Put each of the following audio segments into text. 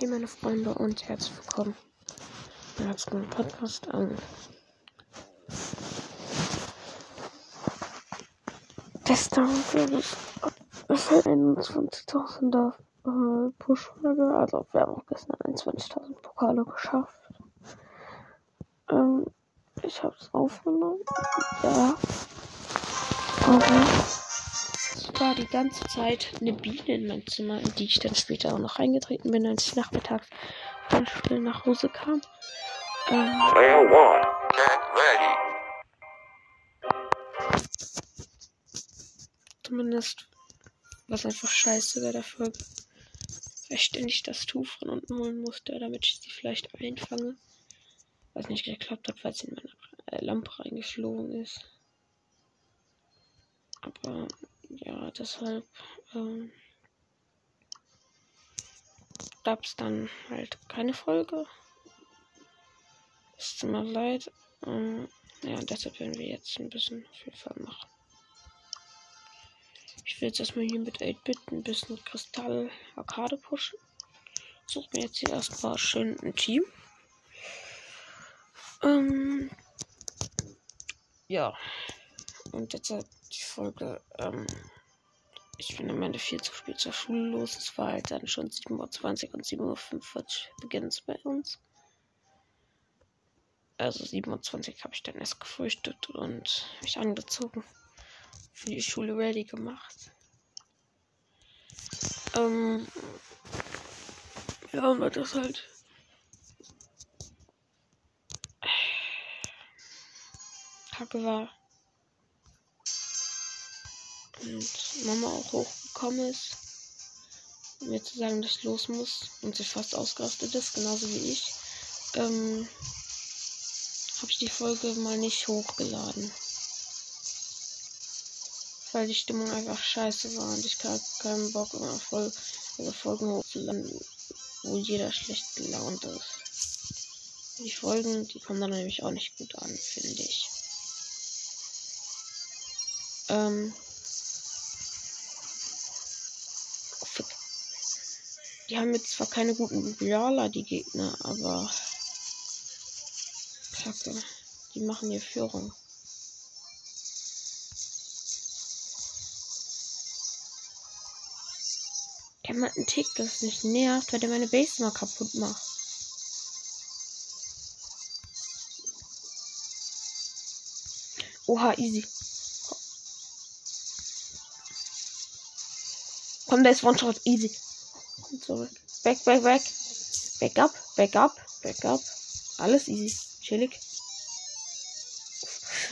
Hey meine Freunde und herzlich willkommen beim letzten Podcast. Ähm, gestern werde ich für 21.000er äh, Push-Folge, also wir haben auch gestern 21.000 Pokale geschafft. Ähm, ich habe es aufgenommen. Ja. Aber war die ganze Zeit eine Biene in meinem Zimmer, in die ich dann später auch noch reingetreten bin, als ich nachmittags vom Spiel nach Hause kam. Ähm, zumindest was einfach scheiße der Folge. Weil ich ständig das Tuch von unten holen musste, damit ich sie vielleicht einfange. Was nicht geklappt hat, weil sie in meine Lampe reingeflogen ist. Aber ja, deshalb ähm, gab es dann halt keine Folge. Es tut mir leid. Ähm, ja, deshalb werden wir jetzt ein bisschen auf jeden Fall machen. Ich will jetzt erstmal hier mit 8-Bit ein bisschen Kristall Arcade pushen. Suche mir jetzt hier erstmal schön ein Team. Ähm, ja. Und jetzt die Folge. Ähm, ich bin am Ende viel zu spät zur Schule los. Es war halt dann schon 7.20 Uhr und 7.45 Uhr beginnt es bei uns. Also 27 Uhr habe ich dann erst gefrühstückt und mich angezogen. Für die Schule ready gemacht. Ähm, ja, und das halt. Kacke war. Und Mama auch hochgekommen ist, um mir zu sagen, dass ich los muss und sich fast ausgerastet ist, genauso wie ich, ähm, habe ich die Folge mal nicht hochgeladen. Weil die Stimmung einfach scheiße war und ich hatte keinen Bock, immer voll also Folgen hochzuladen, wo jeder schlecht gelaunt ist. Die Folgen, die kommen dann nämlich auch nicht gut an, finde ich. Ähm. Oh, fick. Die haben jetzt zwar keine guten Brawler, die Gegner, aber. Kacke. Die machen hier Führung. Der hat einen Tick, das nicht nervt, weil der meine Base mal kaputt macht. Oha, easy. Komm, der ist One-Shot. Easy. Zurück. Back, back, back. Back up, back up, back up. Alles easy. Chillig.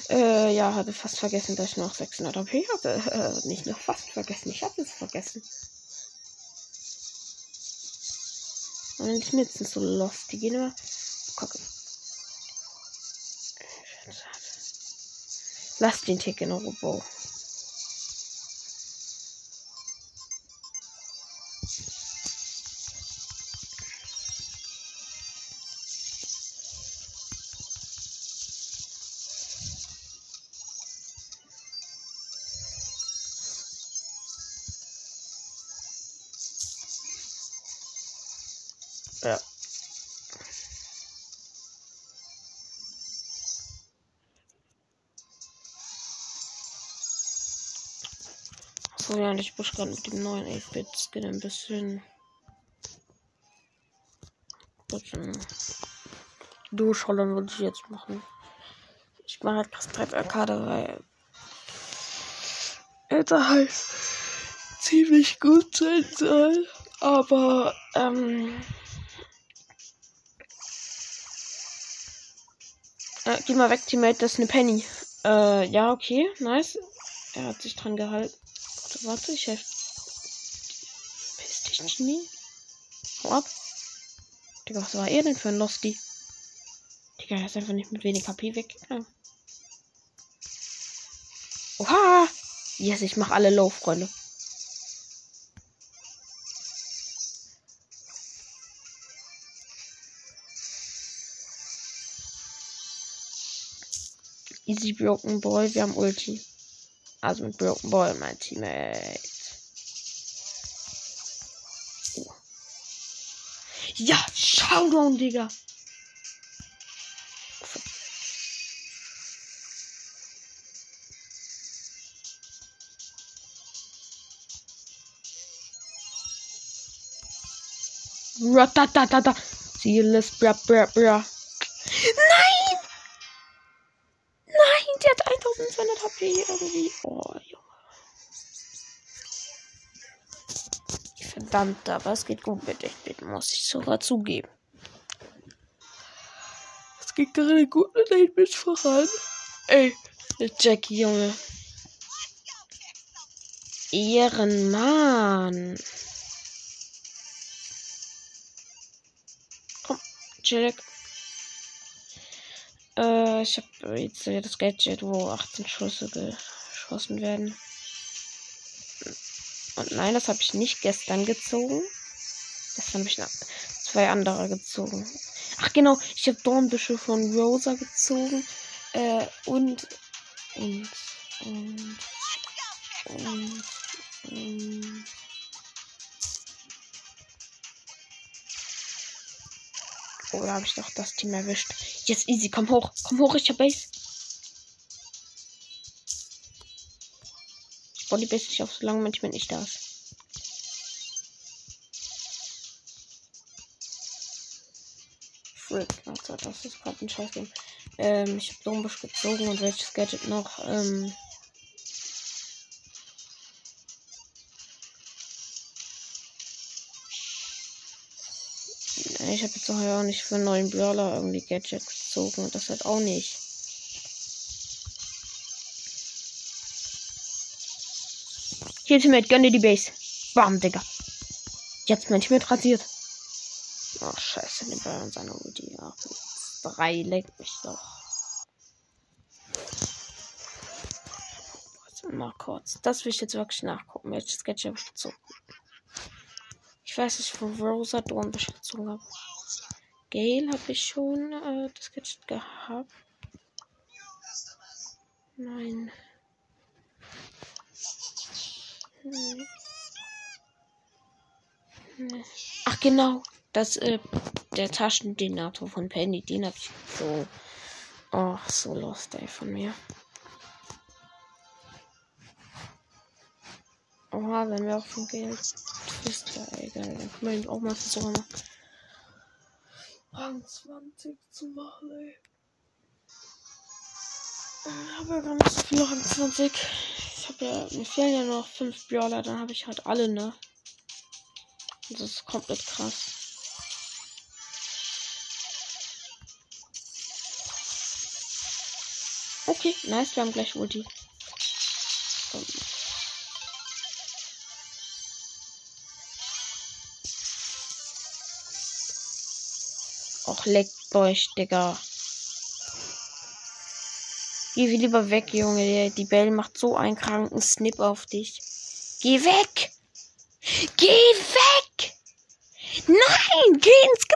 Äh, ja, hatte fast vergessen, dass ich noch 600 AP hatte. Äh, nicht noch fast vergessen. Ich hatte es vergessen. Und die sind so lost. Die gehen immer. Kacke. Lass den Tick in Robo. Gerade mit dem neuen 8-Bit-Skin ein bisschen. durchholen würde ich jetzt machen. Ich mache halt Kristall Arcade, weil er halt ziemlich gut sein soll. Aber, ähm. Äh, geh mal weg, Teammate, das ist eine Penny. Äh, ja, okay, nice. Er hat sich dran gehalten. Warte, warte, ich helfe. Piss dich, Genie. Hau ab. Digga, was war er denn für ein Losty? Digga, er ist einfach nicht mit wenig HP weggegangen. Oha! Yes, ich mach alle low, Freunde. Easy Broken Boy, wir haben Ulti. Also mit Broken Boy, mein Teammate. Oh. Ja, Showdown, Digga. Ratatatata. Seeless, bra, bra, bra. Nein! 1200 HP irgendwie. Oh, Junge. Verdammt, aber es geht gut mit Echt muss ich sogar zugeben. Es geht gerade gut mit 8-Bit voran. Ey, der Jackie, Junge. Ehrenmann. Komm, Jack. Äh, ich habe jetzt hier das Gadget, wo 18 Schüsse geschossen werden. Und nein, das habe ich nicht gestern gezogen. Gestern habe ich zwei andere gezogen. Ach genau, ich habe Dornbüsche von Rosa gezogen. Äh, und, und, und, und, und. Da habe ich doch das Team erwischt. Jetzt easy, komm hoch. Komm hoch, ich hab Base. Ich baue die Base nicht auf, solange manchmal nicht da ist. Frick, das ist gerade ein Scheißding. Ähm, ich habe Dombusch gezogen und welches Gadget noch? Ähm. Ich habe jetzt auch nicht für einen neuen Brawler irgendwie Gadget gezogen und das halt auch nicht. Hier Ultimate, gönn dir die Base. Bam, Digga. Jetzt mein Team rasiert. Ach, scheiße, den Ball und seine Ulti. Ach, drei leckt mich doch. Mal kurz. Das will ich jetzt wirklich nachgucken. Welches Gadget ich gezogen? Ich weiß nicht, wo Rosa Dornbusch gezogen habe. Gale habe ich schon äh, das Gadget gehabt. Nein. Hm. Ach genau, das äh, der Taschendenator von Penny, den habe ich so. Oh, so lost ey von mir. Oha, wenn wir auch schon Geld. Twister, egal. Dann können wir ihn auch mal versuchen, Rang 20 zu machen, ey. Ich habe ja gar nicht so viel Rang 20. Ich habe ja, mir fehlen ja noch 5 Brawler, dann habe ich halt alle, ne? Das ist komplett krass. Okay, nice, wir haben gleich Ulti. Leckt euch, Digga. Geh lieber weg, Junge. Die Bell macht so einen kranken Snip auf dich. Geh weg! Geh weg! Nein! Geh ins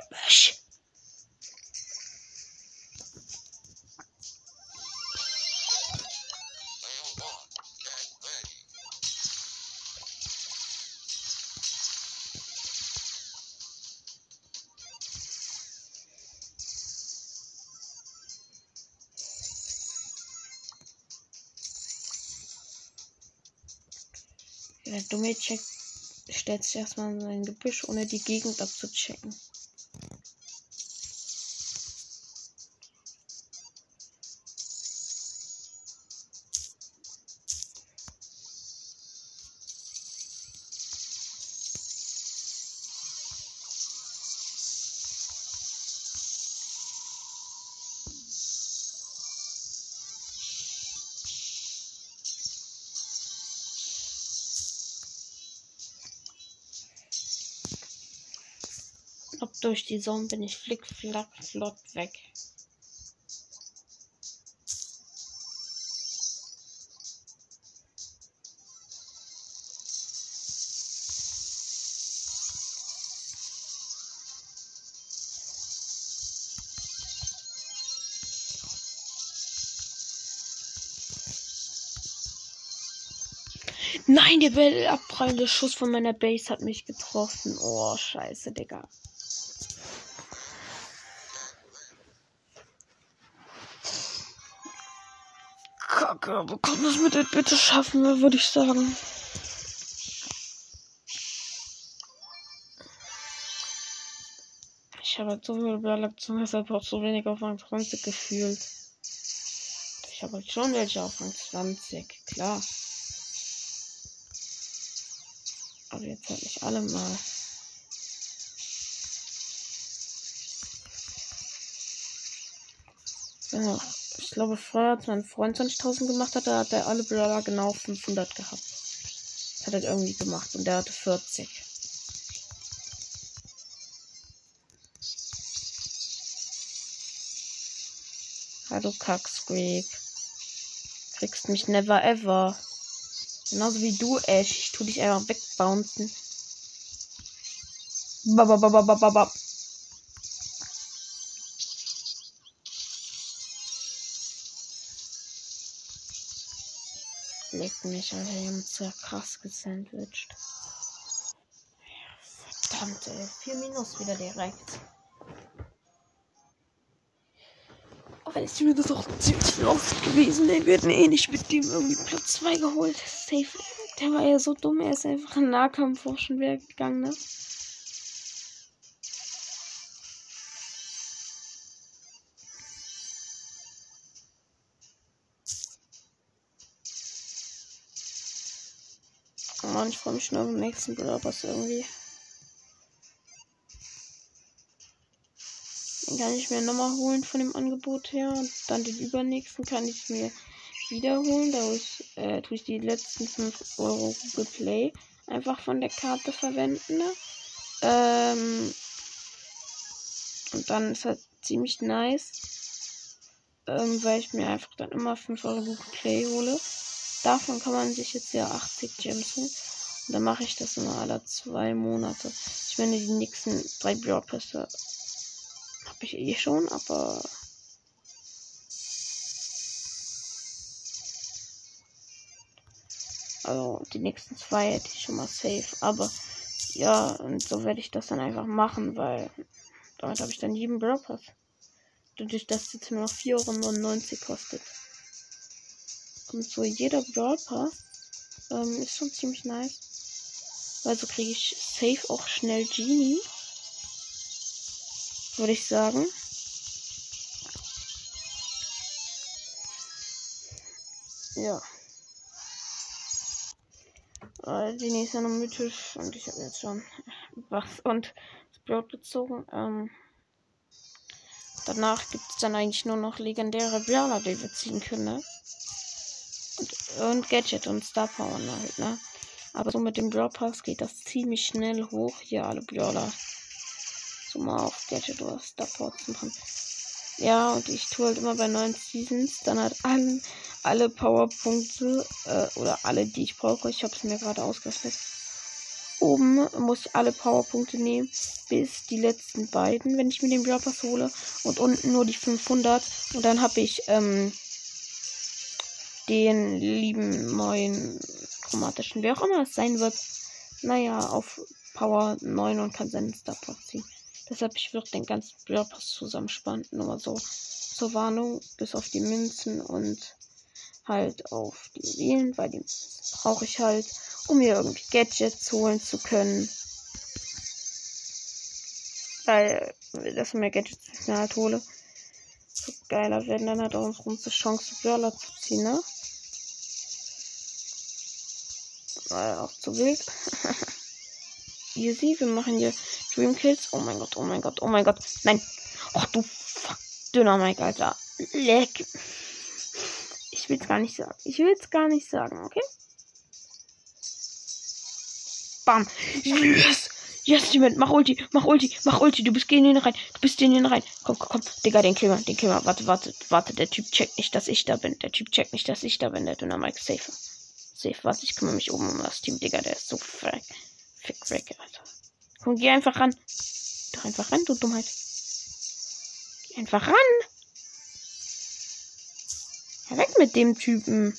Check stellt sich erstmal in sein Gebüsch, ohne die Gegend abzuchecken. Durch die Sonne bin ich flick, flack, flott weg. Nein, der abprallende Schuss von meiner Base hat mich getroffen. Oh, scheiße, Digga. Aber komm, das mit It bitte schaffen wir, würde ich sagen. Ich habe halt so viel Ballaktion, deshalb auch so wenig auf Rang 20 gefühlt. Ich habe halt schon welche auf Rang 20, klar. Aber jetzt halt nicht alle mal. Ja, ich glaube, früher, als mein Freund 20.000 gemacht hat, da hat er alle Brawler genau 500 gehabt. Das hat er irgendwie gemacht und der hatte 40. Hallo Kacksqueak. Kriegst mich never ever. Genauso wie du, Ash. Ich tu dich einfach wegbouncen. Babababababab. Mich, Alter. Die haben uns ja krass gesandwiched. Verdammt, ey. 4 Minus wieder direkt. Aber ist mir das auch ziemlich lost gewesen. ey. Wir hätten eh nicht mit dem irgendwie Platz 2 geholt. Safe. Der war ja so dumm. Er ist einfach in Nahkampf auch schon wieder gegangen, ne? Mann, ich freue mich schon auf den nächsten Brawlers irgendwie. Den kann ich mir nochmal holen von dem Angebot her. Und dann den übernächsten kann ich mir wiederholen. Da ich, äh, tue ich die letzten 5 Euro Google Play einfach von der Karte verwenden. Ne? Ähm, und dann ist halt ziemlich nice. Ähm, weil ich mir einfach dann immer 5 Euro Google Play hole. Davon kann man sich jetzt ja 80 Gems holen. Dann mache ich das immer alle zwei Monate. Ich meine, die nächsten drei Brawl Pässe habe ich eh schon, aber. Also die nächsten zwei hätte ich schon mal safe. Aber ja, und so werde ich das dann einfach machen, weil damit habe ich dann jeden Brawl Pass. Dadurch, dass jetzt nur noch 4,99 Euro kostet. Und so jeder Brawl ähm, ist schon ziemlich nice. Weil so kriege ich safe auch schnell Genie. Würde ich sagen. Ja. Äh, ist ja noch mythisch und ich habe jetzt schon was und Sprout gezogen. Ähm, danach gibt es dann eigentlich nur noch legendäre Brawler, die wir ziehen können, ne? Und, und Gadget und Star Power halt, ne? Aber so mit dem Brawl Pass geht das ziemlich schnell hoch. Hier alle Brawler. So mal auf Gadget oder Star Power zu machen. Ja, und ich tue halt immer bei neuen Seasons dann halt alle, alle Powerpunkte äh, oder alle, die ich brauche. Ich habe es mir gerade ausgerechnet. Oben muss ich alle Powerpunkte nehmen, bis die letzten beiden, wenn ich mir den Brawl Pass hole. Und unten nur die 500. Und dann habe ich ähm, den lieben neuen chromatischen, wer auch immer es sein wird, naja, auf Power 9 und kann seinen Star Power ziehen. Deshalb, ich würde den ganzen Brawl Pass zusammenspannen. Nur so zur Warnung, bis auf die Münzen und halt auf die Juwelen, weil die brauche ich halt, um mir irgendwie Gadgets holen zu können. Weil, dass mir Gadgets mir halt hole, so geiler werden dann halt auch unsere Chance, Brawler zu ziehen, ne? War auch zu wild. Easy, wir machen hier Dream Kills. Oh mein Gott, oh mein Gott, oh mein Gott. Nein. Ach du fuck. Dynamik, Alter. Leck. Ich will's gar nicht sagen. Ich will's gar nicht sagen, okay? Bam. Yes. Yes, Jemand, mach Ulti, mach Ulti, mach Ulti. Du bist gegen ihn rein. Du bist in ihn rein. Komm, komm, komm. Digga, den Killer, den Killer. Warte, warte, warte. Der Typ checkt nicht, dass ich da bin. Der Typ checkt nicht, dass ich da bin. Der Dynamik safe. Safe, was? Ich kümmere mich oben um das Team, Digga. Der ist so freck. Fick weg, Alter. Komm, geh einfach ran. Doch einfach ran, du Dummheit. Geh einfach ran. Weg mit dem Typen.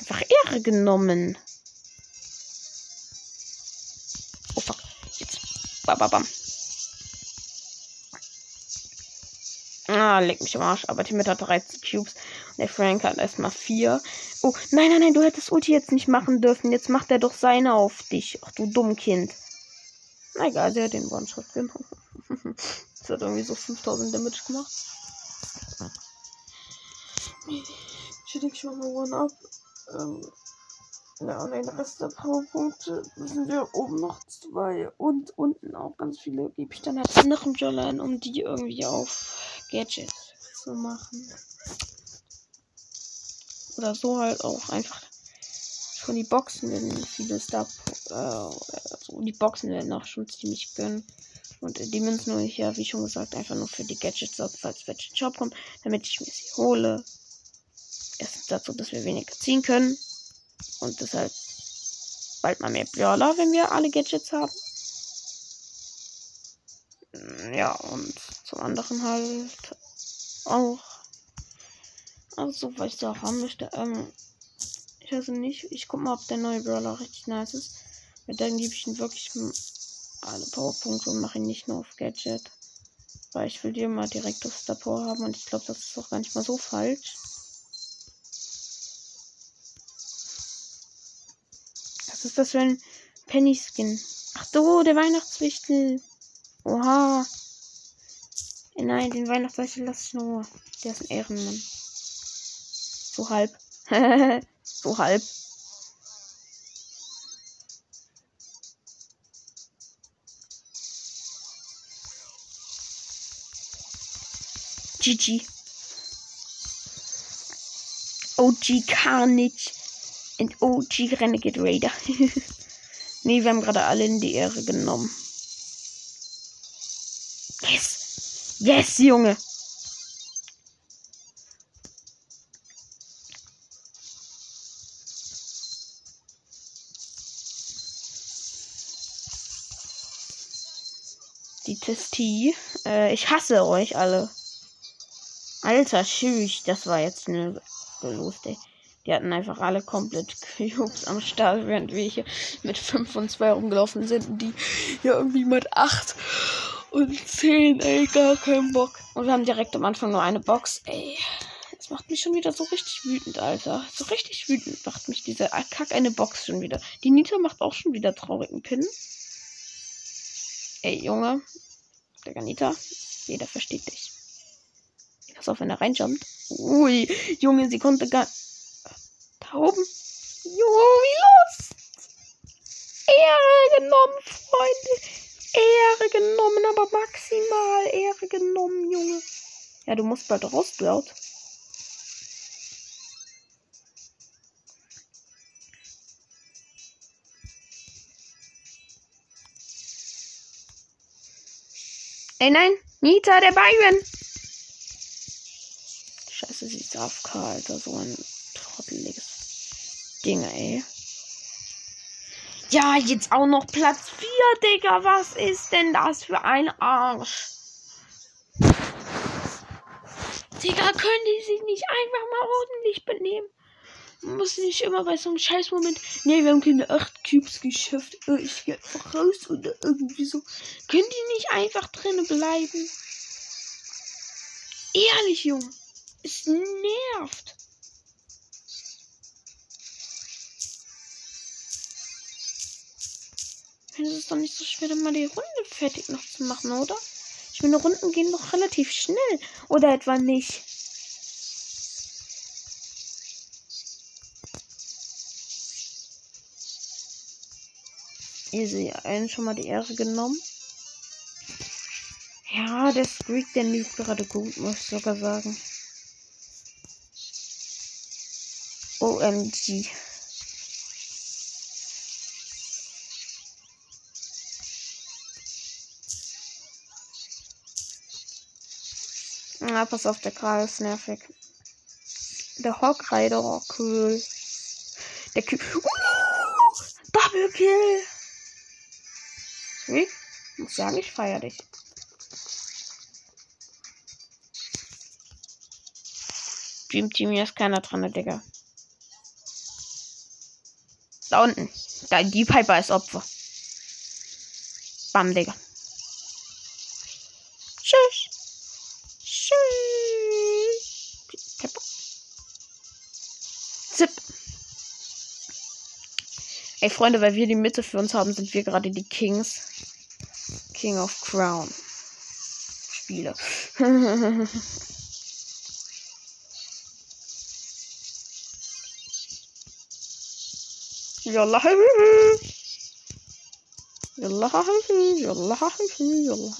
Einfach Ehre genommen. Oh fuck. Jetzt. Bam, bam, Ah, leck mich am Arsch. Aber Timid hat 13 Cubes. Und der Frank hat erstmal 4. Oh, nein, nein, nein, du hättest Ulti jetzt nicht machen dürfen. Jetzt macht er doch seine auf dich. Ach du dumm Kind. Na egal, der hat den One-Shot genommen. das hat irgendwie so 5000 Damage gemacht. Ich denke, mach mal One-Up. Ähm, ja, und den Rest der Powerpunkte sind wir oben noch zwei. Und unten auch ganz viele. Gebe ich dann halt anderen Jolline, um die irgendwie auf Gadgets zu machen. Oder so halt auch einfach. Schon die Boxen werden viele Star. Also die Boxen werden auch schon ziemlich gönnen. Und die Münzen hole ich ja, wie schon gesagt, einfach nur für die Gadgets falls welche Shop kommt, damit ich mir sie hole. Erstens dazu, dass wir weniger ziehen können. Und deshalb bald mal mehr Brawler, wenn wir alle Gadgets haben. Ja, und zum anderen halt auch. Also, was ich da auch haben möchte. Ähm, ich weiß nicht. Ich guck mal, ob der neue Brawler richtig nice ist. Weil dann gebe ich ihm wirklich alle Powerpunkte und mache ihn nicht nur auf Gadget. Weil ich will die immer direkt auf Star haben und ich glaube, das ist auch gar nicht mal so falsch. Was ist das für ein Penny-Skin? Ach so, der Weihnachtswichtel. Oha. Nein, den Weihnachtswichtel lasse ich nur. Der ist ein Ehrenmann. So halb. so halb. GG. OG Carnage und OG Renegade Raider. nee, wir haben gerade alle in die Ehre genommen. Yes! Junge! Die Testie. Äh, ich hasse euch alle. Alter, tschüss. Das war jetzt eine Gelust, ey. Die hatten einfach alle komplett Cubes am Start, während wir hier mit 5 und 2 rumgelaufen sind. Und die hier irgendwie mit 8 und 10, ey, gar keinen Bock. Und wir haben direkt am Anfang nur eine Box, ey. Das macht mich schon wieder so richtig wütend, Alter. So richtig wütend macht mich diese Kack eine Box schon wieder. Die Nita macht auch schon wieder traurigen Pin. Ey, Junge. Der Ganita. Jeder versteht dich. Pass auf, wenn er reinjumpt. Ui, Junge, sie konnte gar. Da oben. Junge, wie los? Ehre genommen, Freunde. Ehre genommen, aber maximal Ehre genommen, Junge. Ja, du musst bald raus, Blaut. Ey, nein, Nita, der Byron. Scheiße, sie ist AFK, Alter. So ein trotteliges Ding, ey. Ja, jetzt auch noch Platz 4, Digga. Was ist denn das für ein Arsch? Digga, können die sich nicht einfach mal ordentlich benehmen? Man muss nicht immer bei so einem Scheißmoment. Nee, wir haben keine 8 Cubes geschafft. Äh, ich geh einfach raus oder irgendwie so. Können die nicht einfach drinnen bleiben? Ehrlich, Junge. Es nervt. Es ist doch nicht so schwer, dann mal die Runde fertig noch zu machen, oder? Ich meine, Runden gehen doch relativ schnell. Oder etwa nicht? Easy, einen schon mal die Ehre genommen. Ja, der Squeak, der lief gerade gut, muss ich sogar sagen. OMG. Na, pass auf, der Kral ist nervig. Der Hawk Rider, oh, cool. Der Kühl. Uh, Double Kill. Sweet. Muss sagen, ich feier dich. Dream Team, hier ist keiner dran, Digga. Da unten. Da, die Piper ist Opfer. Bam, Digga. Ey, Freunde, weil wir die Mitte für uns haben, sind wir gerade die Kings. King of Crown. Spiele. Yalla. Yalla. Yalla. Yalla.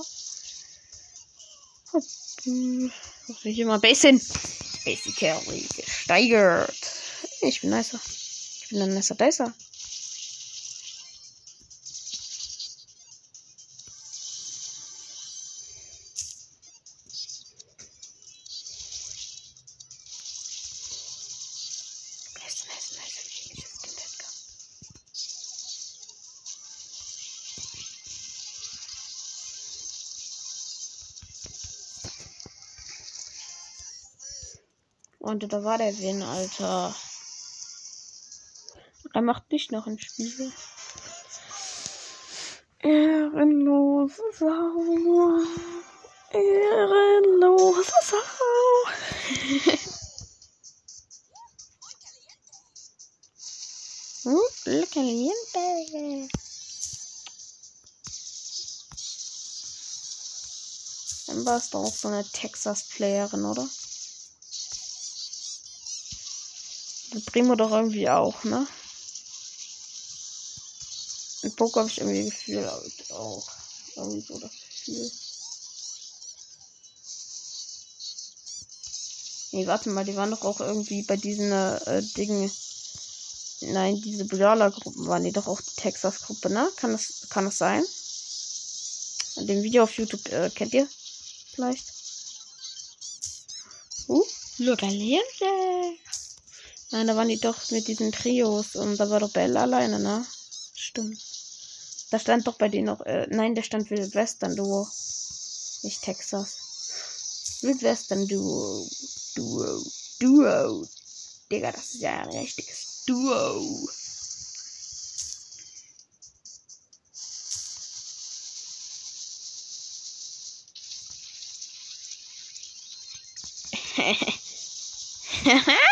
Muss ich immer Base hin. Basic Carry gesteigert. Ich bin nicer. Ich bin ein nicer Dicer. Und da war der Win, Alter. Er macht nicht noch ein Spiel. Ehrenlose Sau. Ehrenlose Sau. Uh, le caliente. Dann war es doch so eine Texas-Playerin, oder? Und Primo doch irgendwie auch, ne? In Poker habe ich irgendwie Gefühl auch. Irgendwie so das Gefühl. Nee, warte mal, die waren doch auch irgendwie bei diesen äh, Dingen. Nein, diese Brawler-Gruppen waren die doch auch die Texas-Gruppe, ne? Kann das, kann das sein? In dem Video auf YouTube äh, kennt ihr vielleicht? Uh, look. Nein, da waren die doch mit diesen Trios und da war doch Bella alleine, ne? Stimmt. Da stand doch bei denen noch, äh, nein, da stand Wildwestern Duo. Nicht Texas. Wildwestern Duo. Duo. Duo. Digga, das ist ja ein richtiges Duo.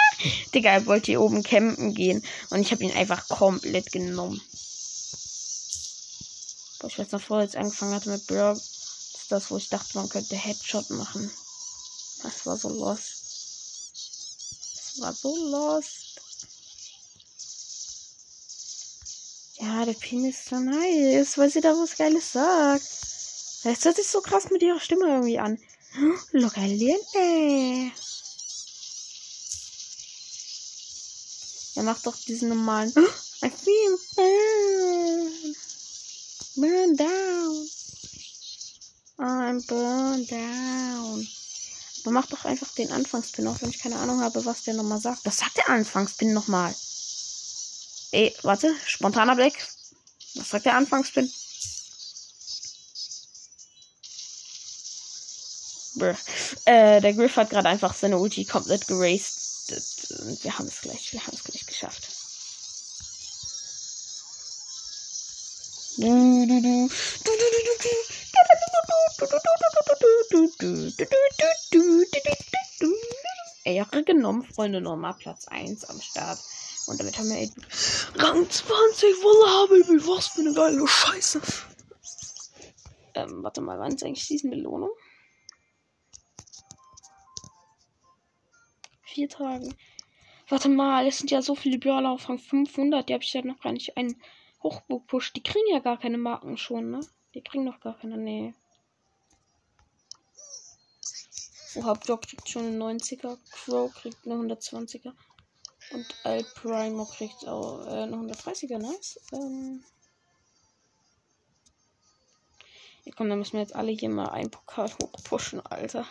Digga, er wollte hier oben campen gehen und ich habe ihn einfach komplett genommen. Boah, ich weiß noch, vorher jetzt angefangen hatte mit. Das ist das, wo ich dachte, man könnte Headshot machen. Das war so lost. Das war so lost. Ja, der Pin ist so nice, weil sie da was Geiles sagt. Das hört sich so krass mit ihrer Stimme irgendwie an. Lokaliente. Er macht doch diesen normalen. I feel burn. Burn down. I'm burn down. Aber mach doch einfach den Anfangspin, auch wenn ich keine Ahnung habe, was der nochmal sagt. Was sagt der Anfangspin nochmal? Ey, warte, spontaner Blick. Was sagt der Anfangspin? Äh, der Griff hat gerade einfach seine Ulti komplett geraced. Und wir haben es gleich, wir haben es gleich geschafft. Ehre genommen, Freunde, nochmal Platz 1 am Start. Und damit haben wir Rang 20, Wolle was für eine geile Scheiße. Ähm, warte mal, wann ist eigentlich diese Belohnung? Vier Tagen. Warte mal, es sind ja so viele Brawler auf Rang 500, die habe ich ja noch gar nicht einen hochgepusht. Die kriegen ja gar keine Marken schon, ne? Die kriegen noch gar keine, nee. Oha, Block kriegt schon einen 90er, Crow kriegt eine 120er. Und Al Primo kriegt auch äh, eine 130er, nice. Ähm ja, komm, dann müssen wir jetzt alle hier mal einen Pokal hochpushen, Alter.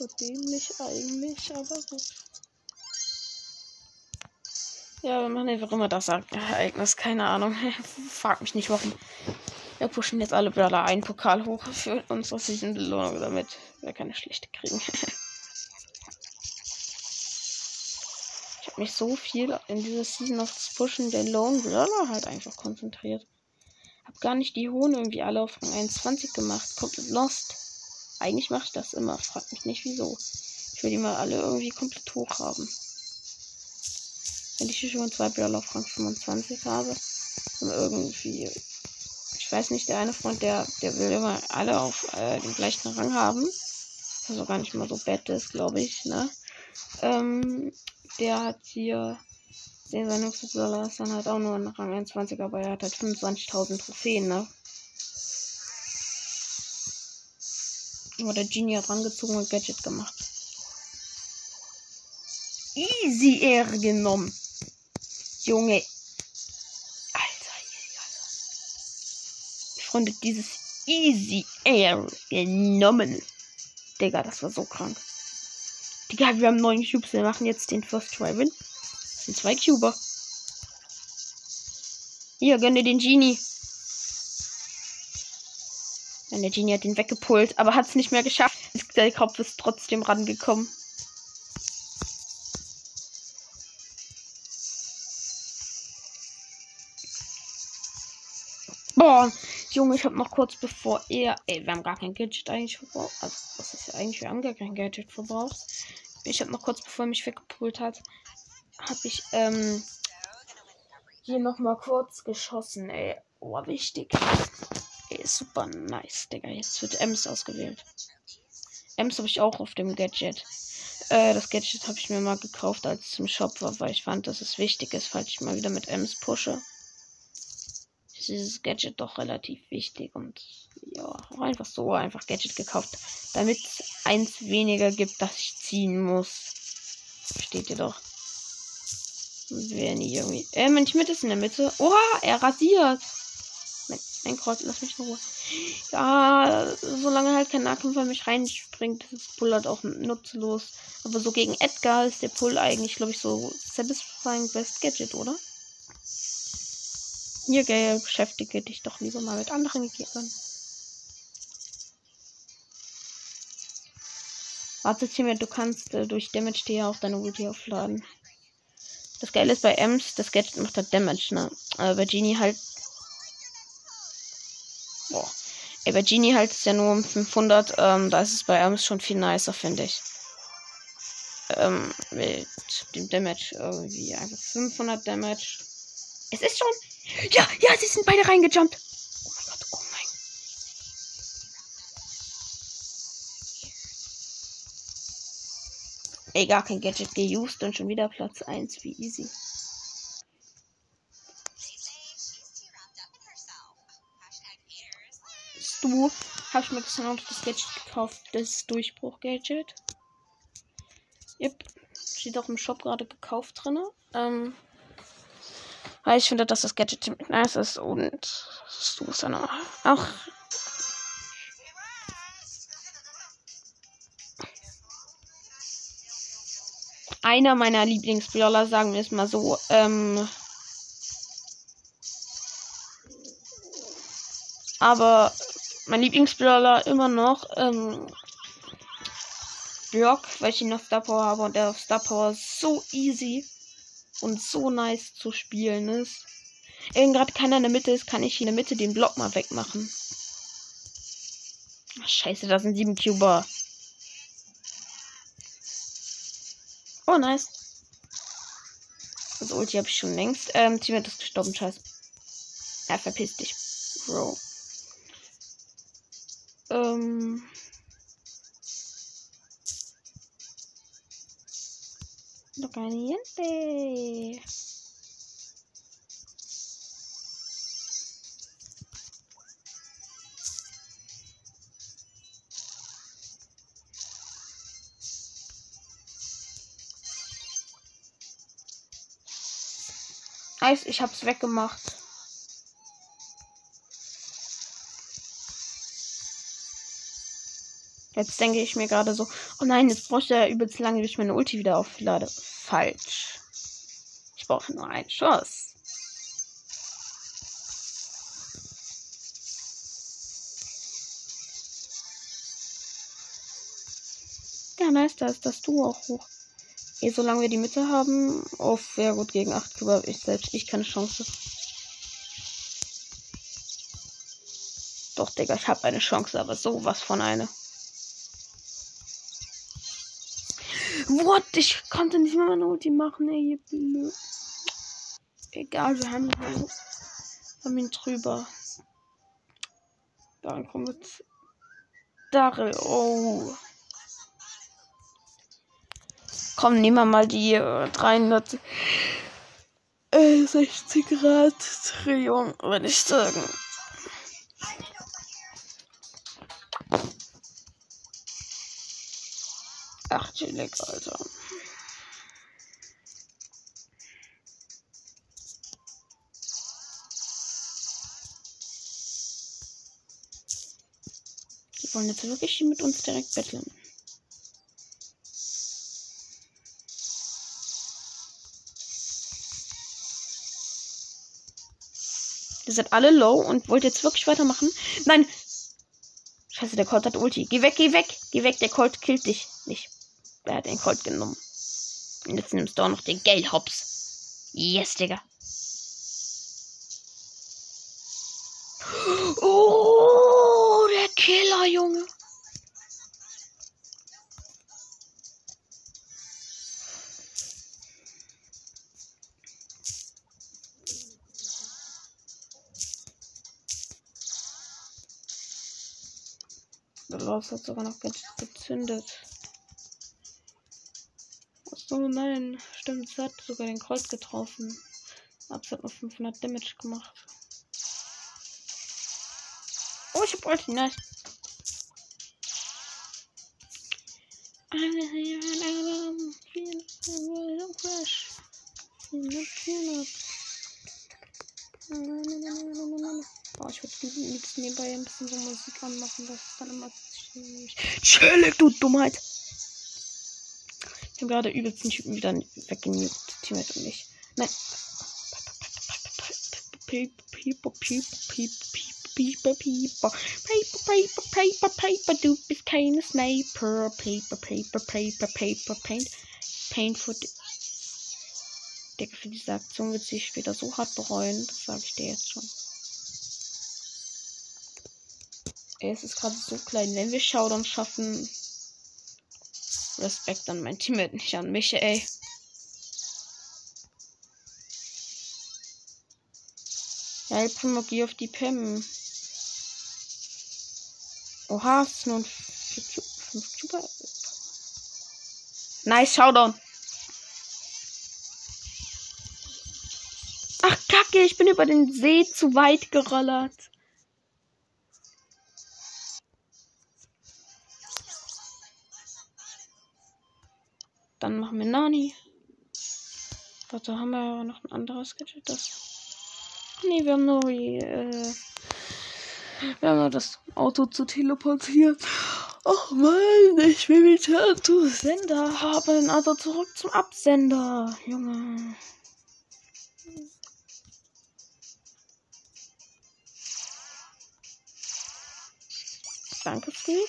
So dämlich eigentlich, aber gut. Ja, wir machen einfach immer das Ereignis, keine Ahnung. Frag mich nicht warum. Wir pushen jetzt alle Brawler einen Pokal hoch für unsere Season Belohnung, damit wir keine schlechte kriegen. ich habe mich so viel in dieser Season auf das Pushen der Lone Brawler halt einfach konzentriert. Hab gar nicht die hohen irgendwie alle auf Rang 21 gemacht. Komplett lost. Eigentlich mache ich das immer. Frag mich nicht wieso. Ich will die mal alle irgendwie komplett hoch haben. wenn ich hier schon zwei Brawler auf Rang 25 habe. Und irgendwie, ich weiß nicht, der eine Freund, der, der will immer alle auf äh, den gleichen Rang haben. Was also gar nicht mal so bad ist, glaube ich, ne? Ähm, der hat hier, den sein höchster Brawler ist dann halt auch nur ein Rang 21, aber er hat halt 25.000 Trophäen, ne? Aber der Genie hat rangezogen und Gadget gemacht. Easy Air genommen. Junge. Alter, easy, Alter. Freunde, dieses Easy Air genommen. Digga, das war so krank. Digga, wir haben neun Cubes. Wir machen jetzt den First Try Win. Das sind zwei Cuber. Hier, gönne den Genie. Der Genie hat ihn weggepult, aber hat es nicht mehr geschafft. Der Kopf ist trotzdem rangekommen. Boah, Junge, ich habe noch kurz bevor er. Ey, wir haben gar kein Gadget eigentlich verbraucht. Also, was ist ja eigentlich? Wir haben gar kein Gadget verbraucht. Ich habe noch kurz bevor er mich weggepult hat, habe ich ähm, hier noch mal kurz geschossen, ey. Oh, wichtig. Super nice, Digga. Jetzt wird Ems ausgewählt. Ems habe ich auch auf dem Gadget. Äh, das Gadget habe ich mir mal gekauft, als es im Shop war, weil ich fand, dass es wichtig ist, falls ich mal wieder mit Ems pushe. Ist dieses Gadget doch relativ wichtig und ja, einfach so einfach Gadget gekauft, damit es eins weniger gibt, das ich ziehen muss. Versteht ihr doch. Wer nie irgendwie. Äh, mein Schmidt ist in der Mitte. Oha, er rasiert. Ein Kreuz, lass mich in Ruhe. Ja, solange halt kein Nahkämpfer mich reinspringt, ist das Pull halt auch nutzlos. Aber so gegen Edgar ist der Pull eigentlich, glaube ich, so satisfying best Gadget, oder? Hier, Gail, beschäftige dich doch lieber mal mit anderen Gegnern. Warte, Timmy, du kannst äh, durch Damage dir auch deine Ulti aufladen. Das Geile ist bei Ems, das Gadget macht halt Damage, ne? Aber bei Genie halt Boah. Ey, bei Genie halt es ja nur um 500. Ähm, da ist es bei Hermes schon viel nicer, finde ich. Ähm, mit dem Damage irgendwie. Einfach 500 Damage. Es ist schon. Ja, ja, sie sind beide reingejumpt. Oh mein Gott, oh mein. Ey, gar kein Gadget geused und schon wieder Platz 1. Wie easy. Du, habe ich mir gestern auch das Gadget gekauft, das Durchbruch-Gadget. Yep. Steht auch im Shop gerade gekauft drin. Ähm, weil ich finde, dass das Gadget ziemlich nice ist und du ist dann auch. Einer meiner Lieblingsbrawler, sagen wir es mal so, ähm, aber mein Lieblingsbrawler immer noch ähm, Brock, weil ich ihn auf Star Power habe und der auf Star Power so easy und so nice zu spielen ist. Wenn gerade keiner in der Mitte ist, kann ich in der Mitte den Block mal wegmachen. Ach, scheiße, da sind sieben Cuber. Oh, nice. Das Ulti habe ich schon längst. Ähm, Team ist gestorben, scheiße. Ja, verpiss dich, Bro. Ähm. Lo caliente. Ich hab's weggemacht. Jetzt denke ich mir gerade so, oh nein, jetzt brauche ich ja übelst lange, bis ich meine Ulti wieder auflade. Falsch. Ich brauche nur einen Schuss. Ja, nice, da ist das Du auch hoch. Eh, solange wir die Mitte haben, auf sehr gut gegen 8 Kuba habe ich selbst ich keine Chance. Doch, Digga, ich habe eine Chance, aber sowas von eine. What? Ich konnte nicht mal meine Ulti machen, ey, blöd. Egal, wir haben ihn, haben ihn drüber. Dann zu Daryl. Oh. Komm, nehmen wir mal die äh, 360 Grad Drehung, würde ich sagen. Ach, chillig, Alter. Die wollen jetzt wirklich mit uns direkt betteln. Ihr seid alle low und wollt jetzt wirklich weitermachen? Nein! Scheiße, der Colt hat Ulti. Geh weg, geh weg! Geh weg, der Colt killt dich nicht. Er hat den Colt genommen. Und jetzt nimmst du auch noch den Gale Hops. Yes, Digga. Oh, der Killer, Junge. Los hat sogar noch ganz gezündet. Achso, nein. Stimmt, es hat sogar den Kreuz getroffen. Aber es hat nur 500 Damage gemacht. Oh, ich hab Ulti, nice. Boah, ich würde nichts nebenbei ein bisschen so Musik anmachen, das ist dann immer ziemlich chillig, du Dummheit. Habe gerade übelst den Typen wieder weggemutet, Teammate und ich. Nein. Paper, paper, paper, paper, paper, du bist keine Sniper. Paper, paper, paper, paper, paint, paint for. Digga, für diese Aktion wird sich später so hart bereuen, das sage ich dir jetzt schon. Ey, es ist gerade so klein. Wenn wir Showdown schaffen, Respekt an mein Teammate, nicht an mich, ey. Ja, Primo, geh auf die Pem. Oha, es ist nur ein 5 Cuba. Nice, Showdown. Ach, Kacke, ich bin über den See zu weit gerollert. Warte, haben wir aber noch ein anderes Gadget? Das. Nee, wir haben nur die, äh, wir haben nur das Auto zu teleportieren. Ach Mann, ich will wieder zu Sender haben. Also zurück zum Absender, Junge. Danke, Steve.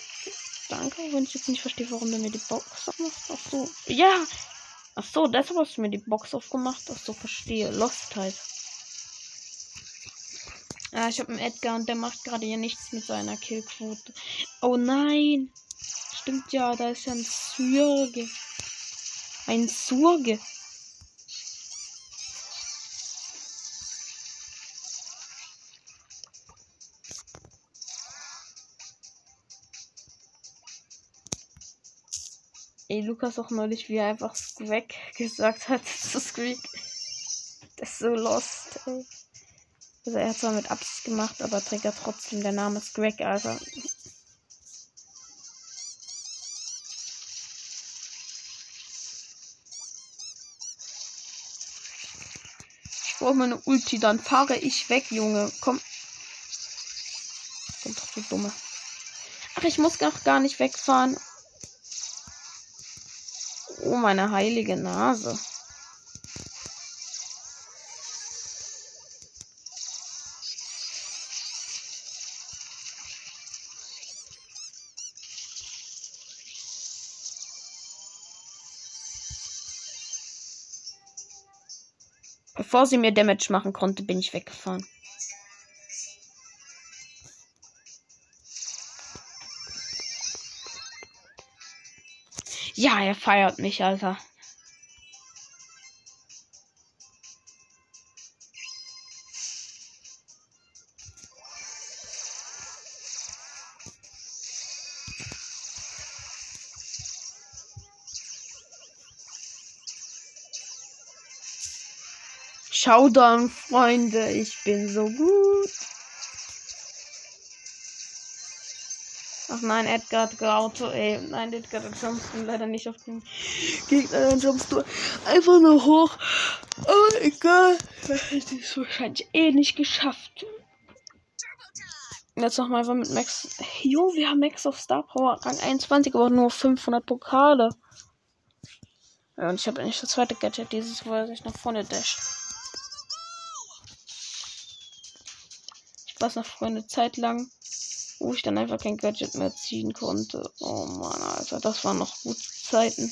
Danke, wenn ich jetzt nicht verstehe, warum du mir die Box aufmachst. Ach so. Ja. Ach so, deshalb hast du mir die Box aufgemacht. Ach so, verstehe. Lost halt. Ah, ich habe einen Edgar und der macht gerade hier nichts mit seiner Killquote. Oh nein. Stimmt ja, da ist ja ein Surge. Ein Surge. Ey, Lukas auch neulich, wie er einfach Squack gesagt hat zu Squeak. Das ist so lost, ey. Also er hat zwar mit Absicht gemacht, aber trägt ja trotzdem der Name Squack, Alter. Ich brauche meine Ulti, dann fahre ich weg, Junge. Komm. Komm doch, du Dumme. Ach, ich muss auch gar nicht wegfahren. Oh, meine heilige Nase. Bevor sie mir Damage machen konnte, bin ich weggefahren. Ja, er feiert mich, Alter. Showdown, Freunde, ich bin so gut. Ach nein, Edgar hat Auto, ey. Nein, Edgar hat jumpst du leider nicht auf den Gegner, dann jumpst du einfach nur hoch. Aber egal. Hätte ich es wahrscheinlich eh nicht geschafft. Jetzt nochmal einfach mit Max. Jo, wir haben Max auf Star Power Rang 21, aber nur 500 Pokale. Ja, und ich habe eigentlich das zweite Gadget, dieses, wo er sich nach vorne dasht. Ich weiß noch früher eine Zeit lang, wo ich dann einfach kein Gadget mehr ziehen konnte. Oh Mann, Alter, das waren noch gute Zeiten.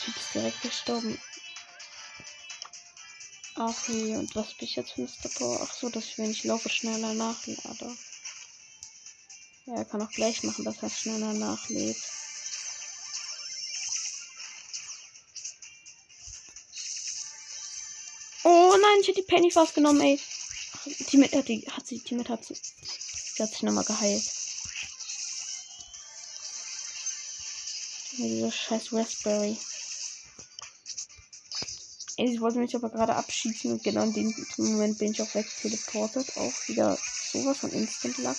Typ ist direkt gestorben. Okay, und was bin ich jetzt für Mr. Power? Ach so, dass ich, wenn ich laufe, schneller nachlade. Ja, er kann auch gleich machen, dass er schneller nachlädt. Oh nein, ich hätte die Penny fast genommen, ey. Ach, Teammate hat, die, hat sie, Teammate hat sie. Sie hat sich nochmal geheilt. Ja, dieser scheiß Raspberry. Ey, sie wollte mich aber gerade abschießen und genau in dem Moment bin ich auch weg teleportet. Auch wieder sowas von Instant Luck.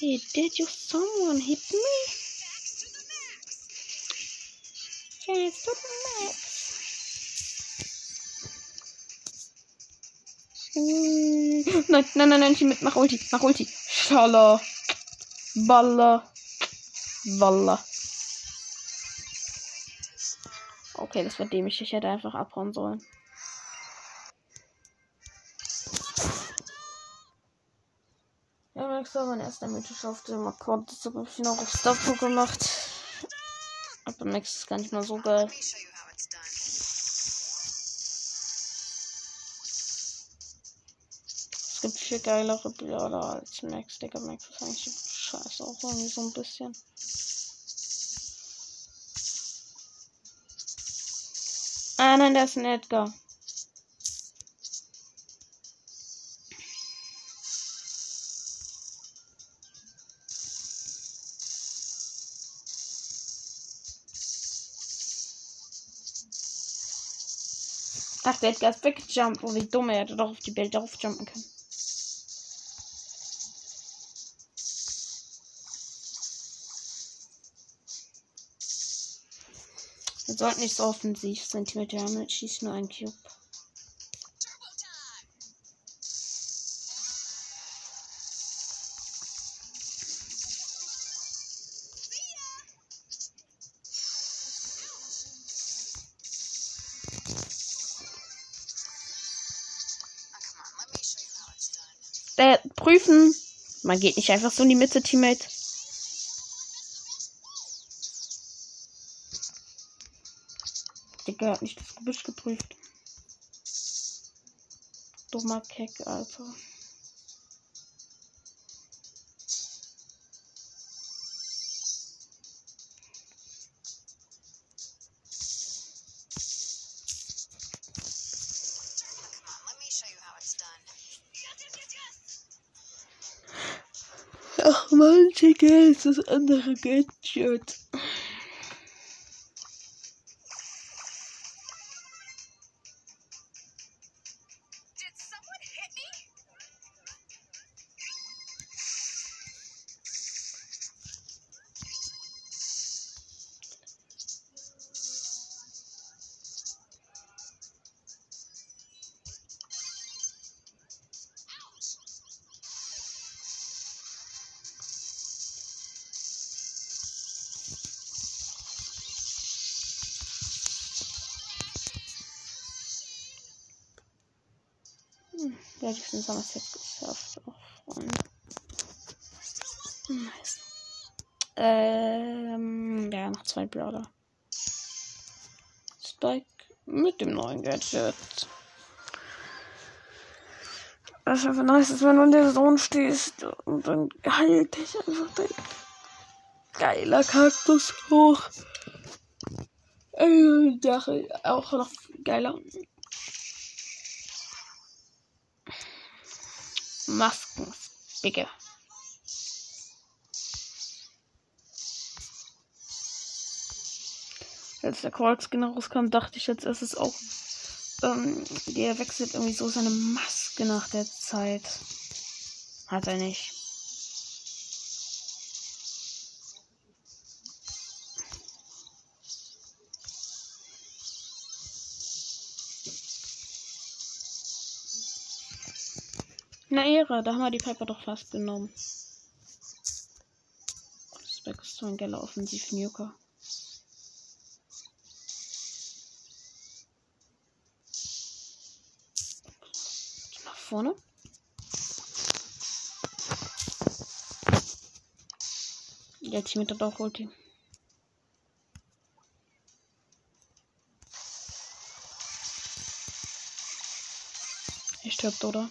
Hey, did you someone hit me? Yes, to the max. Hm. Nein, nein, nein, nein, ich mit, mach Ulti, mach Ulti. Schalla. Baller. Walla. Okay, das war dämlich. Ich hätte einfach abhauen sollen. War mein erster mythischer auf dem Akkord. Das habe ich noch auf Starpro gemacht. Aber Max ist gar nicht mal so geil. Es gibt viel geilere Bilder als Max. Digga, Max ist eigentlich scheiße auch irgendwie so ein bisschen. Ah nein, das ist ein Edgar. Ach, der Edgar ist weggejumpt. Oh, wie dumm er hätte doch auf die Welt draufjumpen können. Wir sollten nicht so offensiv sein, Team der Hamlet schießt nur ein Cube. Man geht nicht einfach so in die Mitte, Teammate. Digga, hat nicht das Gebüsch geprüft. Dummer Keck, Alter. Ist das andere Gadget. Gadget. Das ist einfach nice, dass wenn du in der Zone stehst und dann heilt dich einfach dein geiler Kaktus hoch. Äh, auch noch geiler. Maskenspicke. Als der Quark-Skin rauskam, dachte ich jetzt, es ist auch. Ähm, der wechselt irgendwie so seine Maske nach der Zeit. Hat er nicht. Na Ehre, da haben wir die Piper doch fast genommen. Speck ist so ein geiler Offensiv-Nuker. Vorne. Der Team hat auch Ulti. Er stirbt, oder?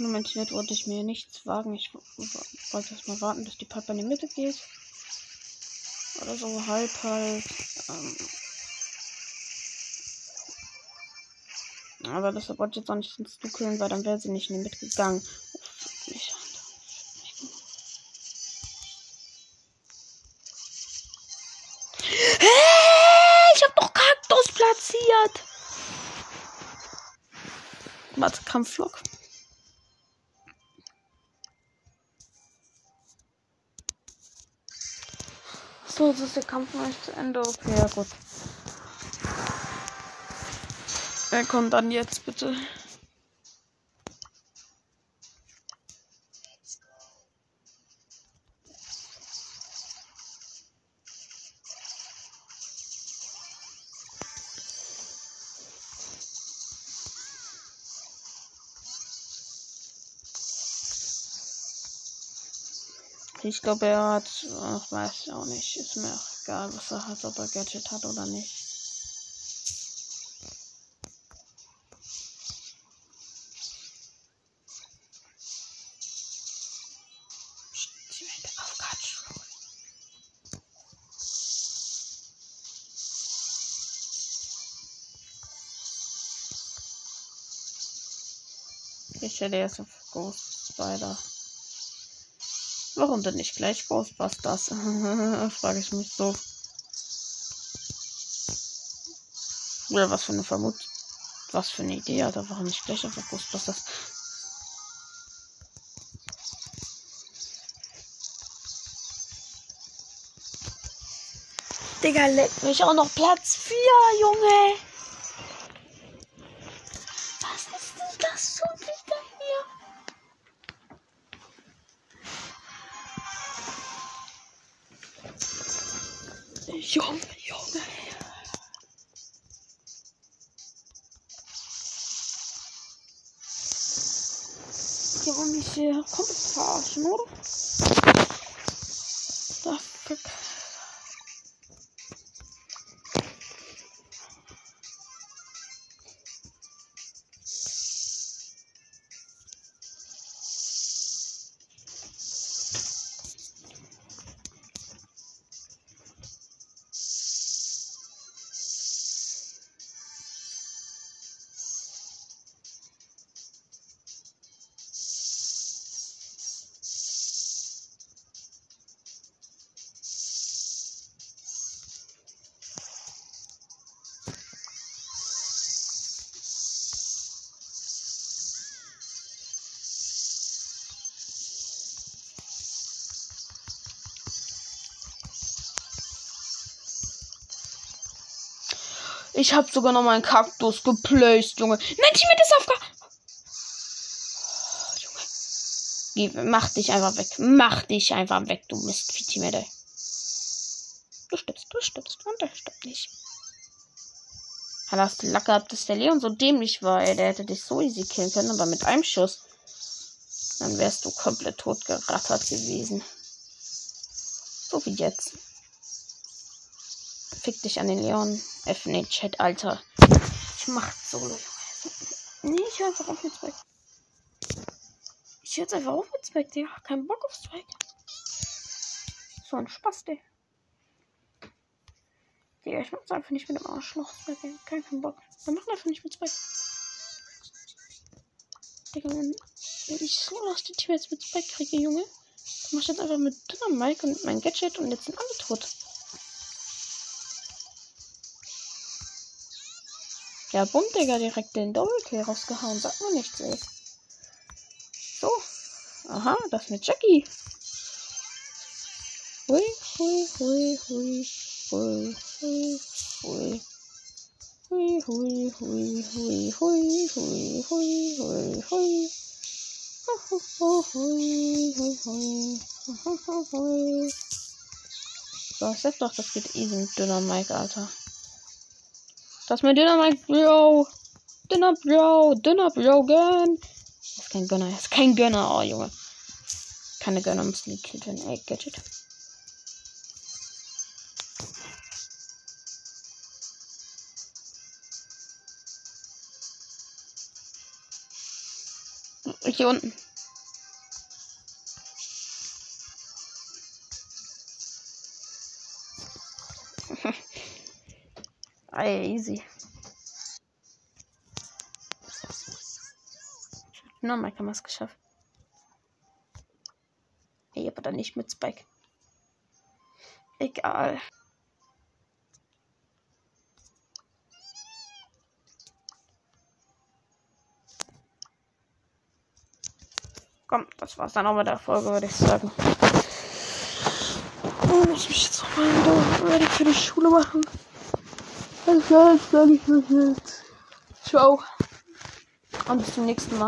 Moment, jetzt wollte ich mir nichts wagen. Ich wollte erst mal warten, bis die Piper in die Mitte geht. Oder so halb halt. Ähm. Aber deshalb wollte ich jetzt auch nicht ins Dukeln, weil dann wäre sie nicht in die Mitte gegangen. Ich hab doch Kaktus platziert. Warte, Kampfflock. So, ist der Kampf noch nicht zu Ende. Okay, ja gut. Wer kommt dann jetzt bitte? Ich glaube, er hat. Ach, weiß ich auch nicht. Ist mir auch egal, was er hat, ob er Gadget hat oder nicht. Ich hätte erst auf Ghost Spider. Warum denn nicht gleich Ghostbusters? Frage ich mich so. Oder was für eine Vermut. Was für eine Idee hat er? Warum nicht gleich einfach Ghostbusters? Digga, leck mich auch noch Platz 4, Junge. Ich hab sogar noch meinen Kaktus geplaced, Junge. Nein, Teammate ist aufge... Oh, Junge. Geh, mach dich einfach weg. Mach dich einfach weg, du Mist, Teammate. Du stirbst, du stirbst und er stirbt nicht. Hat du Lack gehabt, dass der Leon so dämlich war, ey. Der hätte dich so easy killen können, aber mit einem Schuss. Dann wärst du komplett tot gerattert gewesen. So wie jetzt. Fick dich an den Leon. In den Chat, Alter. Ich mach Solo, Junge. Nee, ich hör einfach auf mit Spike. Ich hör jetzt einfach auf mit Spike, Digga. Kein Bock auf Spike. So ein Spaß, Digga. Digga, ich mach's einfach nicht mit dem Arschloch. Ey. Kein, kein Bock. Wir machen einfach nicht mit Spike. Digga, wenn ich so aus die Teammates mit Spike kriege, Junge, mach ich jetzt einfach mit dünner Mike und mein Gadget und jetzt sind alle tot. Ja, bumm, Digga, direkt den Doppelkill rausgehauen. Sagt man nichts, ey. So. Aha, das mit Jackie. Hui, hui, hui, hui, hui, hui, hui. Hui, hui, hui, hui, hui, hui, hui, hui, hui. Hu, hu, hu, hui, hui, hui. Hu, hu, hu, hui. So, ich sag doch, das geht easy mit dünner Mike, Alter. Das ist mein dünner Mike, Bro. Dünner Bro, dünner Bro, Gun. Das ist kein Gönner, das ist kein Gönner, oh Junge. Keine Gönner müssen gekillt werden, ey, Gadget. Hier unten. Ey, easy. Na, Mike haben wir es geschafft. Ey, aber dann nicht mit Spike. Egal. Komm, das war's dann auch mit der Folge, würde ich sagen. Oh, muss mich jetzt noch mal ready für die Schule machen. Das war's, sag ich euch. Ciao. Und bis zum nächsten Mal.